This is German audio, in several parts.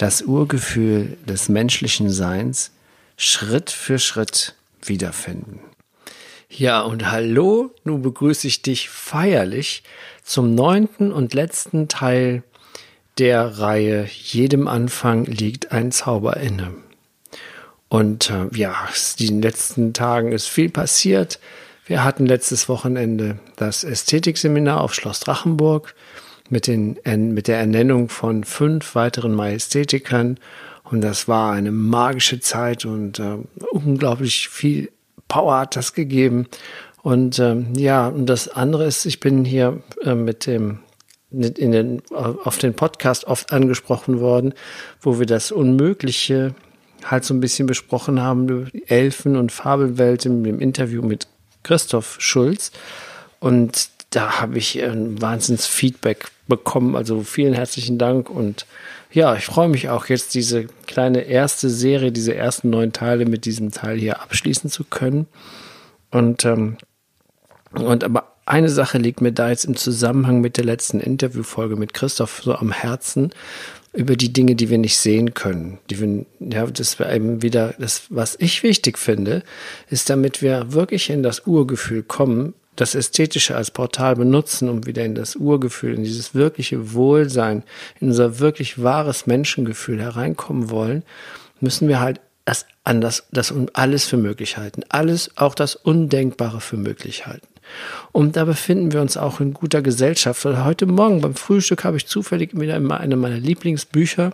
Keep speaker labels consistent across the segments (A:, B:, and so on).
A: das Urgefühl des menschlichen Seins Schritt für Schritt wiederfinden. Ja, und hallo, nun begrüße ich dich feierlich zum neunten und letzten Teil der Reihe Jedem Anfang liegt ein Zauber inne. Und äh, ja, in den letzten Tagen ist viel passiert. Wir hatten letztes Wochenende das Ästhetikseminar auf Schloss Drachenburg mit, den, mit der Ernennung von fünf weiteren Majestätikern. Und das war eine magische Zeit und äh, unglaublich viel Power hat das gegeben. Und ähm, ja, und das andere ist, ich bin hier äh, mit dem in den, auf den Podcast oft angesprochen worden, wo wir das Unmögliche halt so ein bisschen besprochen haben, Elfen- und Fabelwelt im, im Interview mit Christoph Schulz. Und da habe ich ein wahnsinns Feedback bekommen. Also vielen herzlichen Dank und ja, ich freue mich auch jetzt diese kleine erste Serie, diese ersten neun Teile mit diesem Teil hier abschließen zu können. Und, ähm, und aber eine Sache liegt mir da jetzt im Zusammenhang mit der letzten Interviewfolge mit Christoph so am Herzen über die Dinge, die wir nicht sehen können. Die wir, ja, das wir eben wieder, das, was ich wichtig finde, ist, damit wir wirklich in das Urgefühl kommen, das Ästhetische als Portal benutzen, um wieder in das Urgefühl, in dieses wirkliche Wohlsein, in unser wirklich wahres Menschengefühl hereinkommen wollen, müssen wir halt das anders, das alles für möglich halten. Alles, auch das Undenkbare für möglich halten. Und da befinden wir uns auch in guter Gesellschaft. Heute Morgen beim Frühstück habe ich zufällig wieder in eine meiner Lieblingsbücher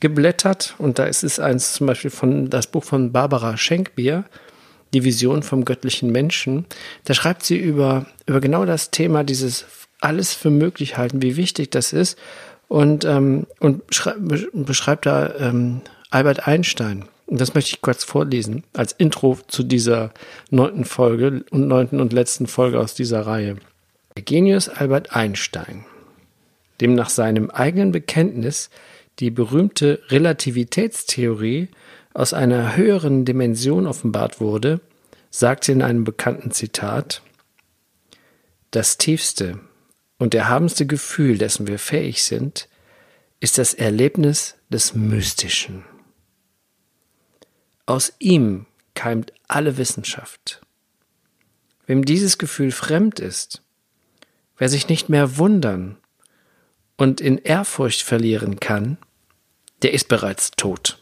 A: geblättert. Und da ist es eins zum Beispiel von das Buch von Barbara Schenkbier, die Vision vom göttlichen Menschen. Da schreibt sie über, über genau das Thema, dieses alles für möglich halten, wie wichtig das ist. Und, ähm, und beschreibt da ähm, Albert Einstein. Und das möchte ich kurz vorlesen, als Intro zu dieser neunten Folge und neunten und letzten Folge aus dieser Reihe. Der Genius Albert Einstein, dem nach seinem eigenen Bekenntnis die berühmte Relativitätstheorie aus einer höheren Dimension offenbart wurde, sagte in einem bekannten Zitat, das tiefste und erhabenste Gefühl, dessen wir fähig sind, ist das Erlebnis des Mystischen. Aus ihm keimt alle Wissenschaft. Wem dieses Gefühl fremd ist, wer sich nicht mehr wundern und in Ehrfurcht verlieren kann, der ist bereits tot.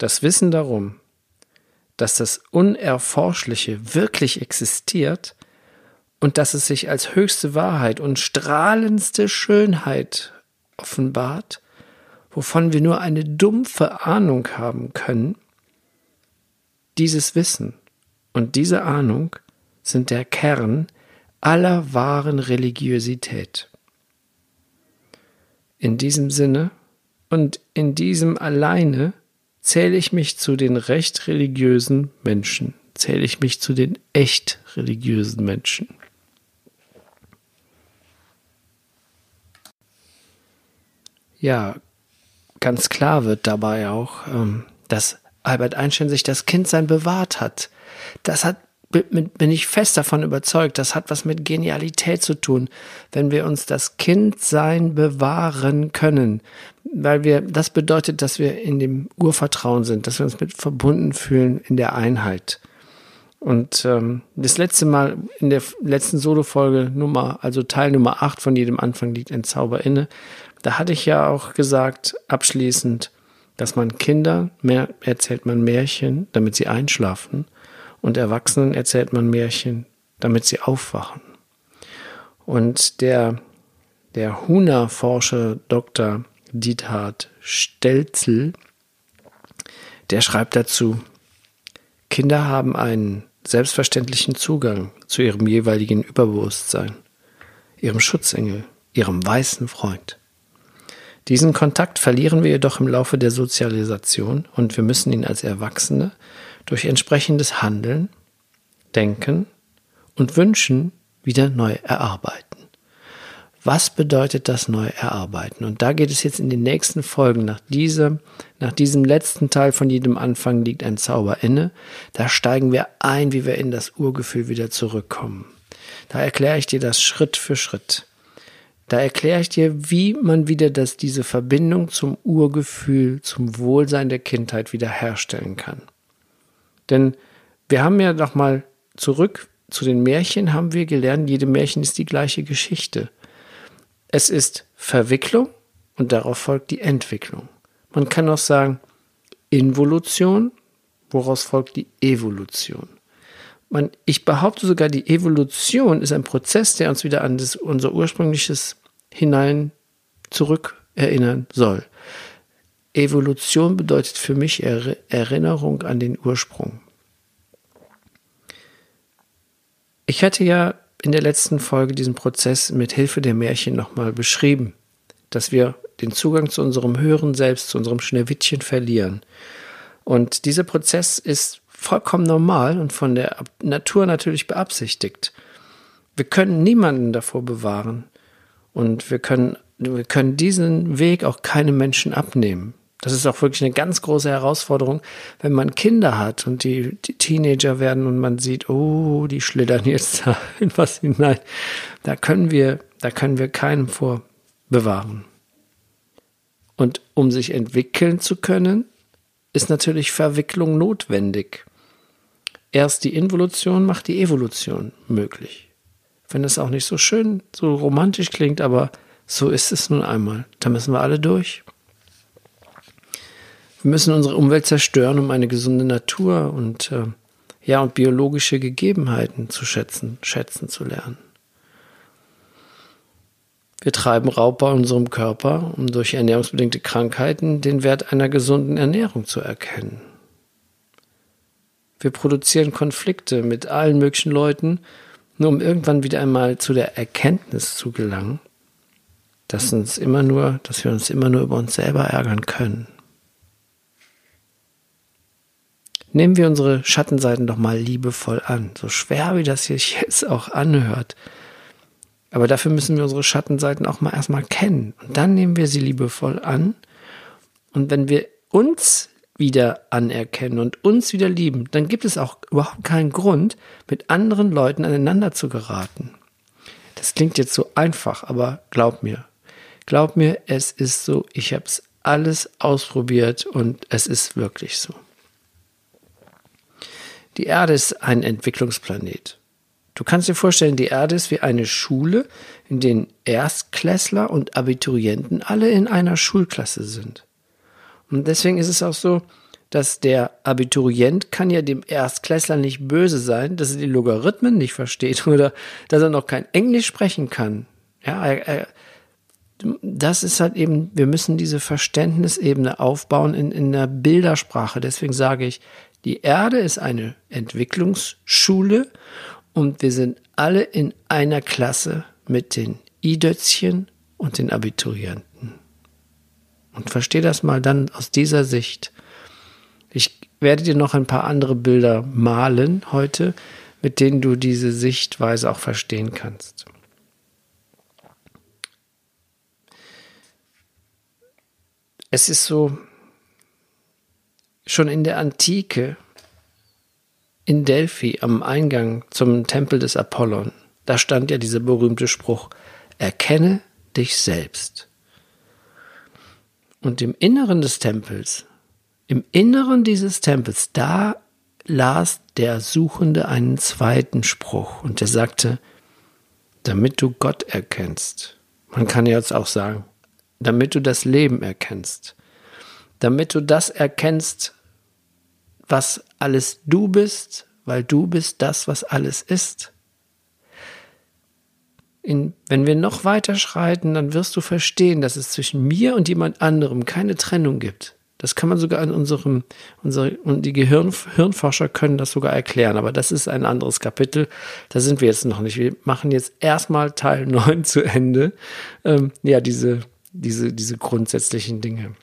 A: Das Wissen darum, dass das Unerforschliche wirklich existiert und dass es sich als höchste Wahrheit und strahlendste Schönheit offenbart, wovon wir nur eine dumpfe Ahnung haben können, dieses Wissen und diese Ahnung sind der Kern aller wahren Religiosität. In diesem Sinne und in diesem alleine zähle ich mich zu den recht religiösen Menschen, zähle ich mich zu den echt religiösen Menschen. Ja, ganz klar wird dabei auch, ähm, dass Albert Einstein sich das Kindsein bewahrt hat. Das hat bin ich fest davon überzeugt, das hat was mit Genialität zu tun, wenn wir uns das Kindsein bewahren können, weil wir, das bedeutet, dass wir in dem Urvertrauen sind, dass wir uns mit verbunden fühlen in der Einheit. Und ähm, das letzte Mal in der letzten Solo-Folge Nummer, also Teil Nummer 8 von jedem Anfang liegt ein Zauber inne, da hatte ich ja auch gesagt, abschließend, dass man Kinder mehr erzählt man Märchen, damit sie einschlafen und Erwachsenen erzählt man Märchen, damit sie aufwachen. Und der, der Huna-Forscher Dr. Diethard Stelzel, der schreibt dazu, Kinder haben einen selbstverständlichen Zugang zu ihrem jeweiligen Überbewusstsein, ihrem Schutzengel, ihrem weißen Freund. Diesen Kontakt verlieren wir jedoch im Laufe der Sozialisation und wir müssen ihn als Erwachsene durch entsprechendes Handeln, Denken und Wünschen wieder neu erarbeiten. Was bedeutet das neu erarbeiten? Und da geht es jetzt in den nächsten Folgen nach diesem, nach diesem letzten Teil von jedem Anfang liegt ein Zauber inne. Da steigen wir ein, wie wir in das Urgefühl wieder zurückkommen. Da erkläre ich dir das Schritt für Schritt. Da erkläre ich dir, wie man wieder das, diese Verbindung zum Urgefühl, zum Wohlsein der Kindheit wieder herstellen kann. Denn wir haben ja noch mal zurück zu den Märchen haben wir gelernt, jede Märchen ist die gleiche Geschichte. Es ist Verwicklung und darauf folgt die Entwicklung. Man kann auch sagen Involution, woraus folgt die Evolution. Man, ich behaupte sogar, die Evolution ist ein Prozess, der uns wieder an das, unser ursprüngliches hinein zurück erinnern soll. Evolution bedeutet für mich Erinnerung an den Ursprung. Ich hatte ja in der letzten Folge diesen Prozess mit Hilfe der Märchen nochmal beschrieben, dass wir den Zugang zu unserem höheren Selbst, zu unserem Schneewittchen verlieren. Und dieser Prozess ist vollkommen normal und von der Natur natürlich beabsichtigt. Wir können niemanden davor bewahren und wir können, wir können diesen Weg auch keinem Menschen abnehmen. Das ist auch wirklich eine ganz große Herausforderung, wenn man Kinder hat und die, die Teenager werden und man sieht, oh, die schlittern jetzt da in was hinein. Da können wir, da können wir keinem vor bewahren. Und um sich entwickeln zu können, ist natürlich Verwicklung notwendig. Erst die Involution macht die Evolution möglich. Wenn es auch nicht so schön, so romantisch klingt, aber so ist es nun einmal. Da müssen wir alle durch. Wir müssen unsere Umwelt zerstören, um eine gesunde Natur und äh, ja und biologische Gegebenheiten zu schätzen, schätzen zu lernen. Wir treiben Raubbau in unserem Körper, um durch ernährungsbedingte Krankheiten den Wert einer gesunden Ernährung zu erkennen. Wir produzieren Konflikte mit allen möglichen Leuten, nur um irgendwann wieder einmal zu der Erkenntnis zu gelangen, dass uns immer nur, dass wir uns immer nur über uns selber ärgern können. Nehmen wir unsere Schattenseiten doch mal liebevoll an, so schwer wie das sich jetzt auch anhört. Aber dafür müssen wir unsere Schattenseiten auch mal erstmal kennen. Und dann nehmen wir sie liebevoll an. Und wenn wir uns wieder anerkennen und uns wieder lieben, dann gibt es auch überhaupt keinen Grund, mit anderen Leuten aneinander zu geraten. Das klingt jetzt so einfach, aber glaub mir, glaub mir, es ist so, ich habe es alles ausprobiert und es ist wirklich so. Die Erde ist ein Entwicklungsplanet. Du kannst dir vorstellen, die Erde ist wie eine Schule, in denen Erstklässler und Abiturienten alle in einer Schulklasse sind. Und deswegen ist es auch so, dass der Abiturient kann ja dem Erstklässler nicht böse sein, dass er die Logarithmen nicht versteht oder dass er noch kein Englisch sprechen kann. Ja, er, er, das ist halt eben, wir müssen diese Verständnisebene aufbauen in, in der Bildersprache. Deswegen sage ich, die Erde ist eine Entwicklungsschule und wir sind alle in einer Klasse mit den Idötzchen und den Abiturienten. Und verstehe das mal dann aus dieser Sicht. Ich werde dir noch ein paar andere Bilder malen heute, mit denen du diese Sichtweise auch verstehen kannst. Es ist so, Schon in der Antike in Delphi am Eingang zum Tempel des Apollon, da stand ja dieser berühmte Spruch, erkenne dich selbst. Und im Inneren des Tempels, im Inneren dieses Tempels, da las der Suchende einen zweiten Spruch und der sagte, damit du Gott erkennst. Man kann jetzt auch sagen, damit du das Leben erkennst. Damit du das erkennst, was alles du bist, weil du bist das, was alles ist. In, wenn wir noch weiter schreiten, dann wirst du verstehen, dass es zwischen mir und jemand anderem keine Trennung gibt. Das kann man sogar an unserem, unsere, und die Gehirn, Hirnforscher können das sogar erklären, aber das ist ein anderes Kapitel. Da sind wir jetzt noch nicht. Wir machen jetzt erstmal Teil 9 zu Ende. Ähm, ja, diese diese, diese grundsätzlichen Dinge.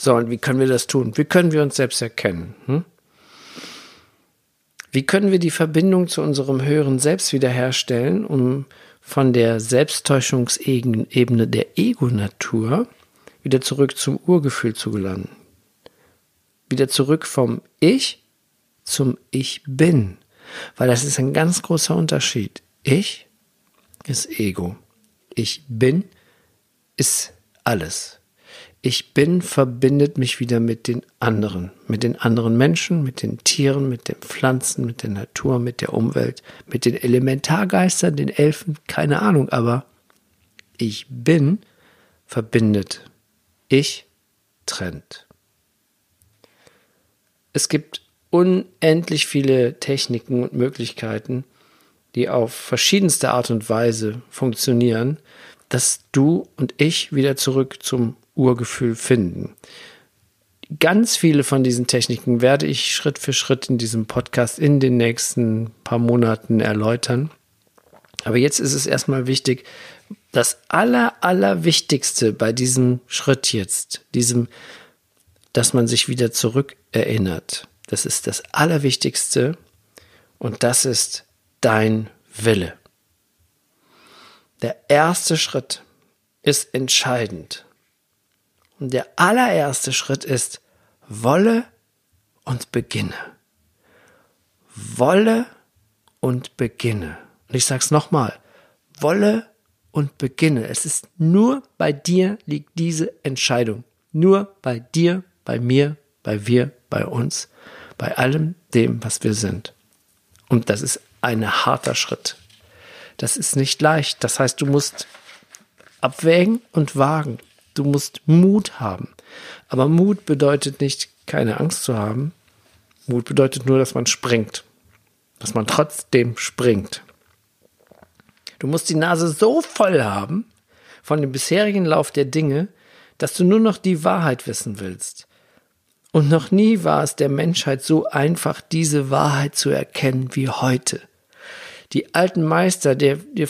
A: So, und wie können wir das tun? Wie können wir uns selbst erkennen? Hm? Wie können wir die Verbindung zu unserem höheren Selbst wiederherstellen, um von der Selbsttäuschungsebene der Ego-Natur wieder zurück zum Urgefühl zu gelangen? Wieder zurück vom Ich zum Ich bin. Weil das ist ein ganz großer Unterschied. Ich ist Ego. Ich bin ist alles ich bin verbindet mich wieder mit den anderen, mit den anderen Menschen, mit den Tieren, mit den Pflanzen, mit der Natur, mit der Umwelt, mit den Elementargeistern, den Elfen, keine Ahnung, aber ich bin verbindet. Ich trennt. Es gibt unendlich viele Techniken und Möglichkeiten, die auf verschiedenste Art und Weise funktionieren, dass du und ich wieder zurück zum Urgefühl finden. Ganz viele von diesen Techniken werde ich Schritt für Schritt in diesem Podcast in den nächsten paar Monaten erläutern. Aber jetzt ist es erstmal wichtig, das aller, aller Wichtigste bei diesem Schritt jetzt, diesem, dass man sich wieder zurück erinnert. Das ist das Allerwichtigste und das ist dein Wille. Der erste Schritt ist entscheidend. Und der allererste Schritt ist, wolle und beginne. Wolle und beginne. Und ich sage es nochmal, wolle und beginne. Es ist nur bei dir liegt diese Entscheidung. Nur bei dir, bei mir, bei wir, bei uns, bei allem dem, was wir sind. Und das ist ein harter Schritt. Das ist nicht leicht. Das heißt, du musst abwägen und wagen. Du musst Mut haben. Aber Mut bedeutet nicht, keine Angst zu haben. Mut bedeutet nur, dass man springt. Dass man trotzdem springt. Du musst die Nase so voll haben von dem bisherigen Lauf der Dinge, dass du nur noch die Wahrheit wissen willst. Und noch nie war es der Menschheit so einfach, diese Wahrheit zu erkennen wie heute. Die alten Meister der, der,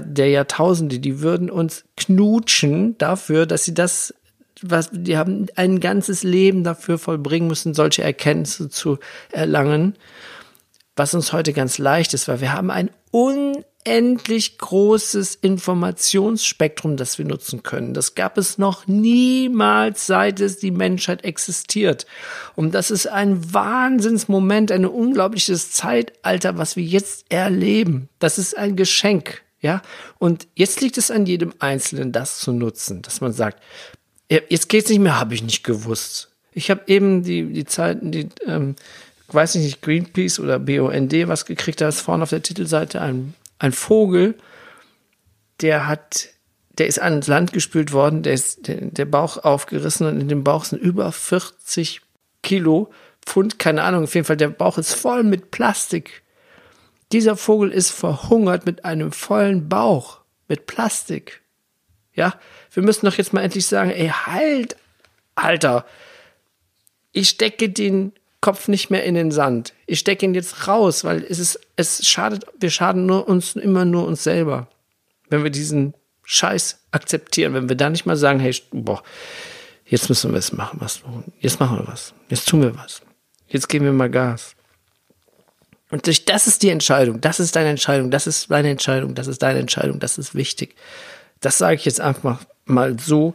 A: der, Jahrtausende, die würden uns knutschen dafür, dass sie das, was, die haben ein ganzes Leben dafür vollbringen müssen, solche Erkenntnisse zu erlangen, was uns heute ganz leicht ist, weil wir haben ein un unendlich großes Informationsspektrum, das wir nutzen können. Das gab es noch niemals, seit es die Menschheit existiert. Und das ist ein Wahnsinnsmoment, ein unglaubliches Zeitalter, was wir jetzt erleben. Das ist ein Geschenk. Ja, und jetzt liegt es an jedem Einzelnen, das zu nutzen, dass man sagt, jetzt geht's nicht mehr, habe ich nicht gewusst. Ich habe eben die, die Zeiten, die, ähm, weiß ich nicht, Greenpeace oder BUND was gekriegt, da ist vorne auf der Titelseite ein ein Vogel, der hat, der ist ans Land gespült worden, der ist der, der Bauch aufgerissen und in dem Bauch sind über 40 Kilo Pfund, keine Ahnung, auf jeden Fall, der Bauch ist voll mit Plastik. Dieser Vogel ist verhungert mit einem vollen Bauch, mit Plastik. Ja, wir müssen doch jetzt mal endlich sagen, ey, halt, Alter, ich stecke den Kopf nicht mehr in den Sand. Ich stecke ihn jetzt raus, weil es ist, es schadet, wir schaden nur uns immer nur uns selber. Wenn wir diesen Scheiß akzeptieren, wenn wir da nicht mal sagen, hey, boah, jetzt müssen wir es machen, was, jetzt machen wir was, jetzt tun wir was, jetzt geben wir mal Gas. Und durch das ist die Entscheidung, das ist deine Entscheidung, das ist meine Entscheidung, das ist deine Entscheidung, das ist wichtig. Das sage ich jetzt einfach mal so,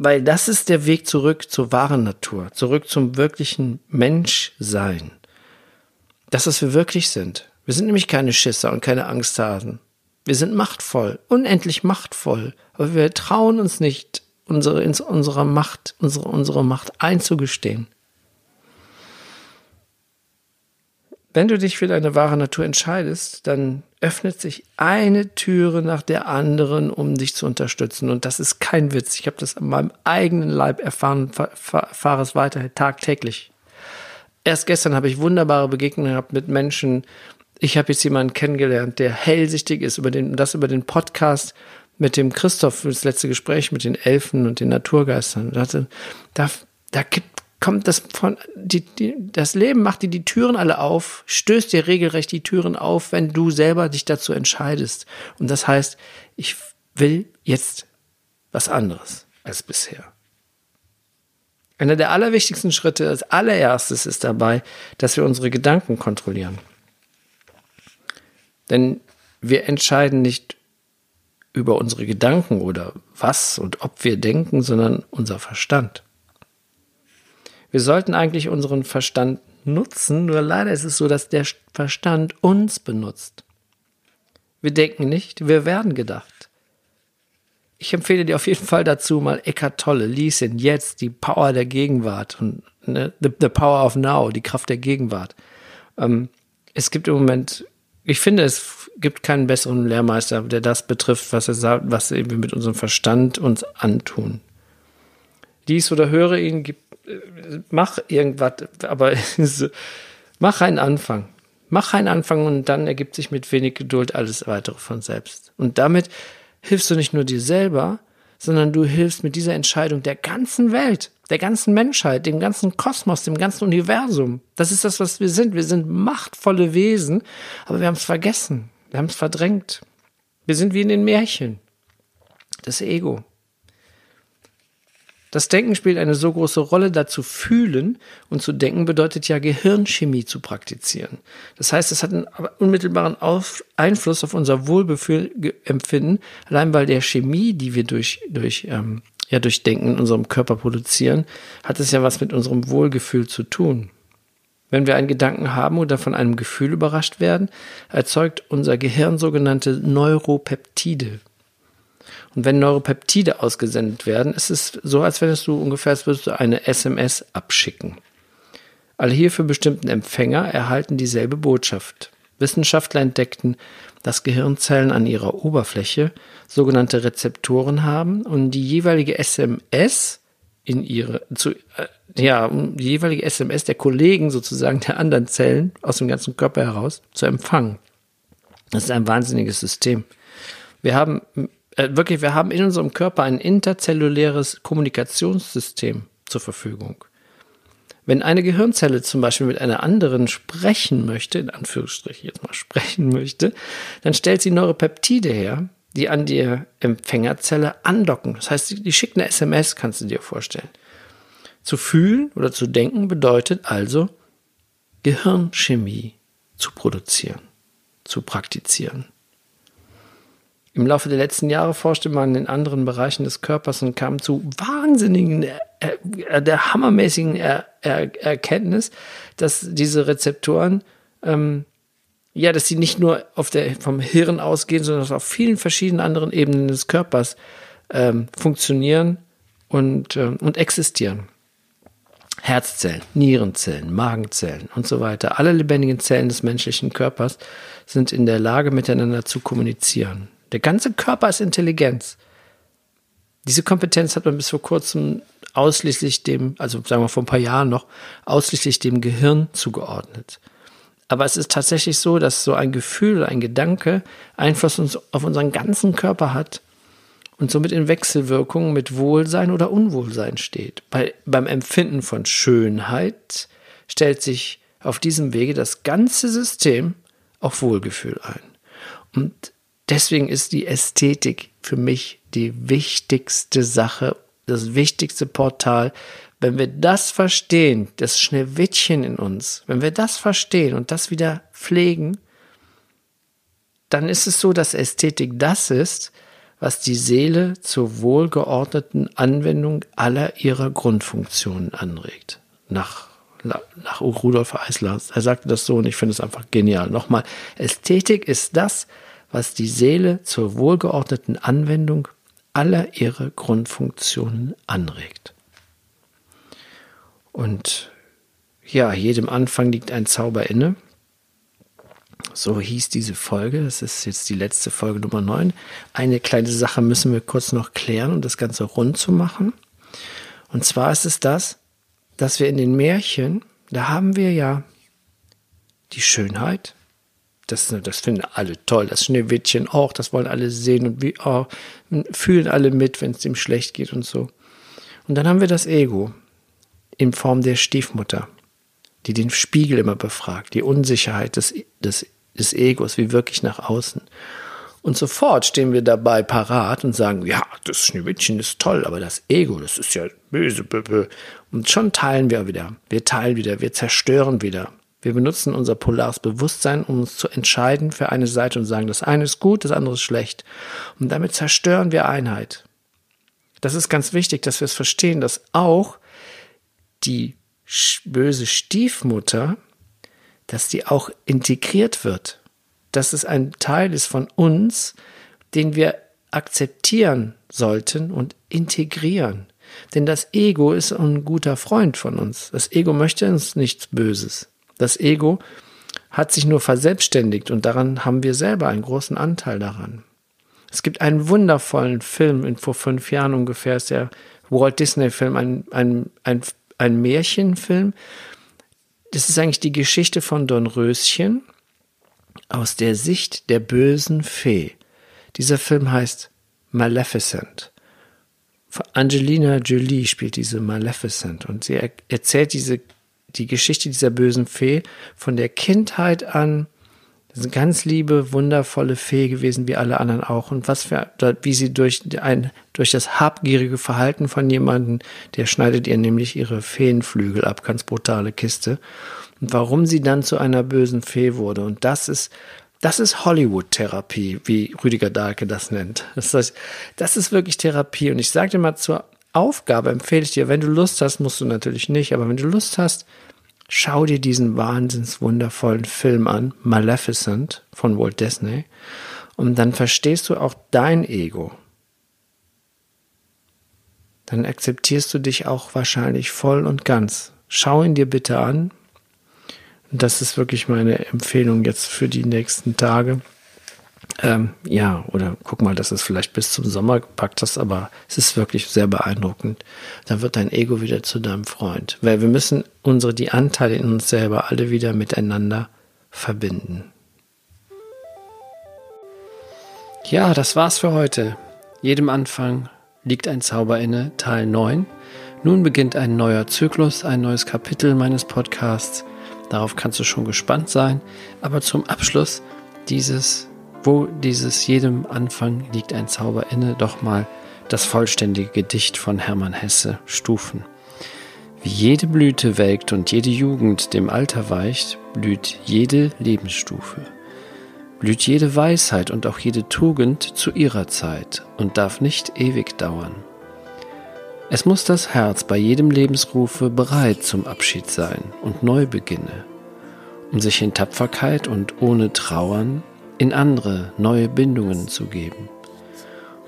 A: weil das ist der Weg zurück zur wahren Natur, zurück zum wirklichen Menschsein. Das, was wir wirklich sind. Wir sind nämlich keine Schisser und keine Angsthasen. Wir sind machtvoll, unendlich machtvoll, aber wir trauen uns nicht, unsere, unsere Macht, unsere, unsere Macht einzugestehen. Wenn du dich für deine wahre Natur entscheidest, dann öffnet sich eine Türe nach der anderen, um dich zu unterstützen. Und das ist kein Witz. Ich habe das an meinem eigenen Leib erfahren, fahre es weiter tagtäglich. Erst gestern habe ich wunderbare Begegnungen gehabt mit Menschen. Ich habe jetzt jemanden kennengelernt, der hellsichtig ist, über den, das über den Podcast mit dem Christoph, das letzte Gespräch mit den Elfen und den Naturgeistern. Da, da, da gibt kommt das von, die, die, das Leben macht dir die Türen alle auf, stößt dir regelrecht die Türen auf, wenn du selber dich dazu entscheidest. Und das heißt, ich will jetzt was anderes als bisher. Einer der allerwichtigsten Schritte als allererstes ist dabei, dass wir unsere Gedanken kontrollieren. Denn wir entscheiden nicht über unsere Gedanken oder was und ob wir denken, sondern unser Verstand. Wir sollten eigentlich unseren Verstand nutzen, nur leider ist es so, dass der Verstand uns benutzt. Wir denken nicht, wir werden gedacht. Ich empfehle dir auf jeden Fall dazu mal Eckart Tolle, lies ihn jetzt, die Power der Gegenwart und ne, the, the, Power of Now, die Kraft der Gegenwart. Ähm, es gibt im Moment, ich finde, es gibt keinen besseren Lehrmeister, der das betrifft, was er sagt, was wir mit unserem Verstand uns antun. Lies oder höre ihn, gib, äh, mach irgendwas, aber mach einen Anfang. Mach einen Anfang und dann ergibt sich mit wenig Geduld alles weitere von selbst. Und damit hilfst du nicht nur dir selber, sondern du hilfst mit dieser Entscheidung der ganzen Welt, der ganzen Menschheit, dem ganzen Kosmos, dem ganzen Universum. Das ist das, was wir sind. Wir sind machtvolle Wesen, aber wir haben es vergessen. Wir haben es verdrängt. Wir sind wie in den Märchen. Das Ego. Das Denken spielt eine so große Rolle, dazu fühlen und zu denken bedeutet ja Gehirnchemie zu praktizieren. Das heißt, es hat einen unmittelbaren Einfluss auf unser Wohlbefinden, allein weil der Chemie, die wir durch, durch, ähm, ja, durch Denken in unserem Körper produzieren, hat es ja was mit unserem Wohlgefühl zu tun. Wenn wir einen Gedanken haben oder von einem Gefühl überrascht werden, erzeugt unser Gehirn sogenannte Neuropeptide. Und wenn Neuropeptide ausgesendet werden, ist es so, als wenn du ungefähr, als würdest du eine SMS abschicken. Alle hierfür bestimmten Empfänger erhalten dieselbe Botschaft. Wissenschaftler entdeckten, dass Gehirnzellen an ihrer Oberfläche sogenannte Rezeptoren haben und die jeweilige SMS in ihre, zu, äh, ja, die jeweilige SMS der Kollegen sozusagen der anderen Zellen aus dem ganzen Körper heraus zu empfangen. Das ist ein wahnsinniges System. Wir haben äh, wirklich, wir haben in unserem Körper ein interzelluläres Kommunikationssystem zur Verfügung. Wenn eine Gehirnzelle zum Beispiel mit einer anderen sprechen möchte, in Anführungsstrichen jetzt mal sprechen möchte, dann stellt sie Neuropeptide her, die an die Empfängerzelle andocken. Das heißt, die, schickt eine SMS, kannst du dir vorstellen. Zu fühlen oder zu denken bedeutet also Gehirnchemie zu produzieren, zu praktizieren. Im Laufe der letzten Jahre forschte man in anderen Bereichen des Körpers und kam zu wahnsinnigen, äh, äh, der hammermäßigen er er Erkenntnis, dass diese Rezeptoren, ähm, ja, dass sie nicht nur auf der, vom Hirn ausgehen, sondern auf vielen verschiedenen anderen Ebenen des Körpers ähm, funktionieren und, ähm, und existieren. Herzzellen, Nierenzellen, Magenzellen und so weiter. Alle lebendigen Zellen des menschlichen Körpers sind in der Lage, miteinander zu kommunizieren. Der ganze Körper ist Intelligenz. Diese Kompetenz hat man bis vor kurzem ausschließlich dem, also sagen wir vor ein paar Jahren noch, ausschließlich dem Gehirn zugeordnet. Aber es ist tatsächlich so, dass so ein Gefühl, ein Gedanke Einfluss auf unseren ganzen Körper hat und somit in Wechselwirkung mit Wohlsein oder Unwohlsein steht. Bei, beim Empfinden von Schönheit stellt sich auf diesem Wege das ganze System auf Wohlgefühl ein. Und deswegen ist die Ästhetik für mich die wichtigste Sache, das wichtigste Portal. Wenn wir das verstehen, das Schneewittchen in uns, wenn wir das verstehen und das wieder pflegen, dann ist es so, dass Ästhetik das ist, was die Seele zur wohlgeordneten Anwendung aller ihrer Grundfunktionen anregt. Nach, nach Rudolf Eisler. Er sagte das so und ich finde es einfach genial. Nochmal, Ästhetik ist das, was die Seele zur wohlgeordneten Anwendung aller ihrer Grundfunktionen anregt. Und ja, jedem Anfang liegt ein Zauber inne. So hieß diese Folge. Das ist jetzt die letzte Folge Nummer 9. Eine kleine Sache müssen wir kurz noch klären, um das Ganze rund zu machen. Und zwar ist es das, dass wir in den Märchen, da haben wir ja die Schönheit, das, das finden alle toll. Das Schneewittchen auch, das wollen alle sehen und wie, oh, fühlen alle mit, wenn es dem schlecht geht und so. Und dann haben wir das Ego in Form der Stiefmutter, die den Spiegel immer befragt, die Unsicherheit des, des, des Egos, wie wirklich nach außen. Und sofort stehen wir dabei parat und sagen, ja, das Schneewittchen ist toll, aber das Ego, das ist ja böse. Und schon teilen wir wieder. Wir teilen wieder, wir zerstören wieder. Wir benutzen unser polares Bewusstsein, um uns zu entscheiden für eine Seite und sagen, das eine ist gut, das andere ist schlecht. Und damit zerstören wir Einheit. Das ist ganz wichtig, dass wir es verstehen, dass auch die böse Stiefmutter, dass die auch integriert wird. Dass es ein Teil ist von uns, den wir akzeptieren sollten und integrieren. Denn das Ego ist ein guter Freund von uns. Das Ego möchte uns nichts Böses. Das Ego hat sich nur verselbstständigt und daran haben wir selber einen großen Anteil daran. Es gibt einen wundervollen Film, vor fünf Jahren ungefähr ist der Walt Disney-Film, ein, ein, ein, ein Märchenfilm. Das ist eigentlich die Geschichte von Dornröschen aus der Sicht der bösen Fee. Dieser Film heißt Maleficent. Angelina Jolie spielt diese Maleficent und sie erzählt diese die Geschichte dieser bösen Fee von der Kindheit an. Das ist eine ganz liebe, wundervolle Fee gewesen, wie alle anderen auch. Und was für, wie sie durch ein, durch das habgierige Verhalten von jemandem, der schneidet ihr nämlich ihre Feenflügel ab, ganz brutale Kiste. Und warum sie dann zu einer bösen Fee wurde. Und das ist, das ist Hollywood-Therapie, wie Rüdiger Dahlke das nennt. Das heißt, das ist wirklich Therapie. Und ich sage dir mal zur Aufgabe empfehle ich dir, wenn du Lust hast, musst du natürlich nicht, aber wenn du Lust hast, schau dir diesen wahnsinns wundervollen Film an, Maleficent von Walt Disney, und dann verstehst du auch dein Ego. Dann akzeptierst du dich auch wahrscheinlich voll und ganz. Schau ihn dir bitte an. Das ist wirklich meine Empfehlung jetzt für die nächsten Tage. Ähm, ja, oder guck mal, dass es vielleicht bis zum Sommer gepackt hast, aber es ist wirklich sehr beeindruckend. Dann wird dein Ego wieder zu deinem Freund. Weil wir müssen unsere, die Anteile in uns selber alle wieder miteinander verbinden. Ja, das war's für heute. Jedem Anfang liegt ein Zauber inne, Teil 9. Nun beginnt ein neuer Zyklus, ein neues Kapitel meines Podcasts. Darauf kannst du schon gespannt sein. Aber zum Abschluss dieses wo dieses jedem Anfang liegt ein Zauber inne, doch mal das vollständige Gedicht von Hermann Hesse Stufen. Wie jede Blüte welkt und jede Jugend dem Alter weicht, blüht jede Lebensstufe. Blüht jede Weisheit und auch jede Tugend zu ihrer Zeit und darf nicht ewig dauern. Es muss das Herz bei jedem Lebensrufe bereit zum Abschied sein und neu beginne, um sich in Tapferkeit und ohne Trauern in andere neue Bindungen zu geben.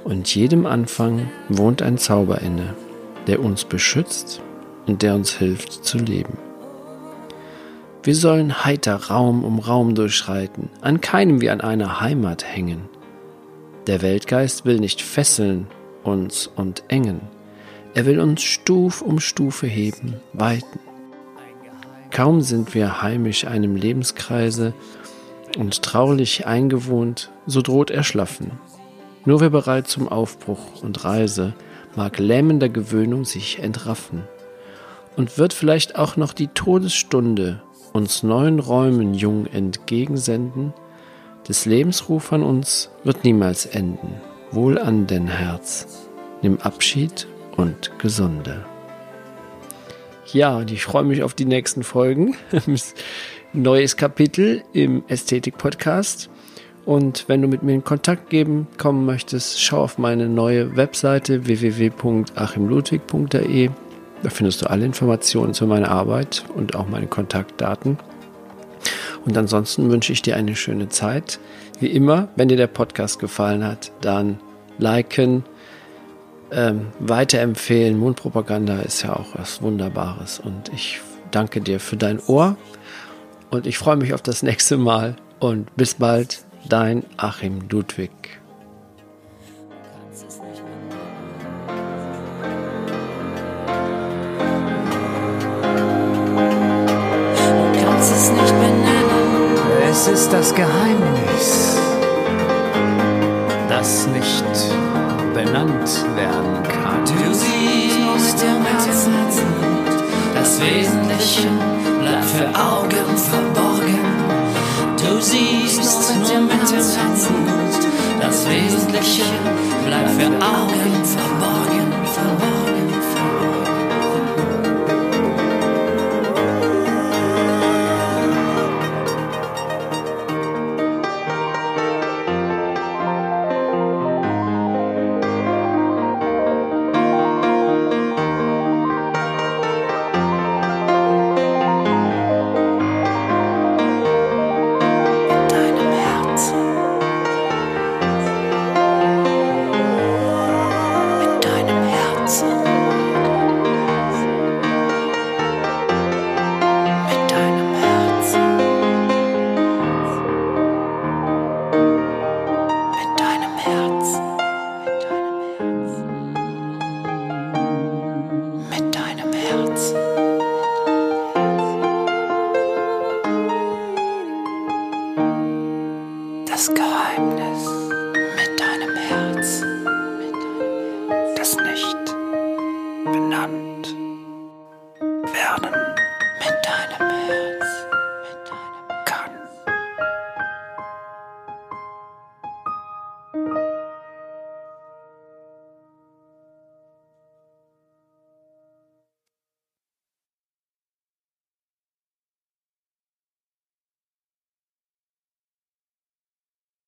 A: Und jedem Anfang wohnt ein Zauber inne, der uns beschützt und der uns hilft zu leben. Wir sollen heiter Raum um Raum durchschreiten, an keinem wie an einer Heimat hängen. Der Weltgeist will nicht fesseln uns und engen, er will uns Stuf um Stufe heben, weiten. Kaum sind wir heimisch einem Lebenskreise, und traulich eingewohnt, so droht Erschlaffen. Nur wer bereit zum Aufbruch und Reise, mag lähmender Gewöhnung sich entraffen. Und wird vielleicht auch noch die Todesstunde uns neuen Räumen jung entgegensenden, des Lebensruf an uns wird niemals enden. Wohl an denn Herz, nimm Abschied und Gesunde. Ja, und ich freue mich auf die nächsten Folgen. neues Kapitel im Ästhetik-Podcast. Und wenn du mit mir in Kontakt geben kommen möchtest, schau auf meine neue Webseite www.achimludwig.de. Da findest du alle Informationen zu meiner Arbeit und auch meine Kontaktdaten. Und ansonsten wünsche ich dir eine schöne Zeit. Wie immer, wenn dir der Podcast gefallen hat, dann liken, ähm, weiterempfehlen. Mundpropaganda ist ja auch was Wunderbares. Und ich danke dir für dein Ohr und ich freue mich auf das nächste Mal und bis bald, dein Achim Ludwig.
B: Es ist das Geheimnis, das nicht benannt werden kann.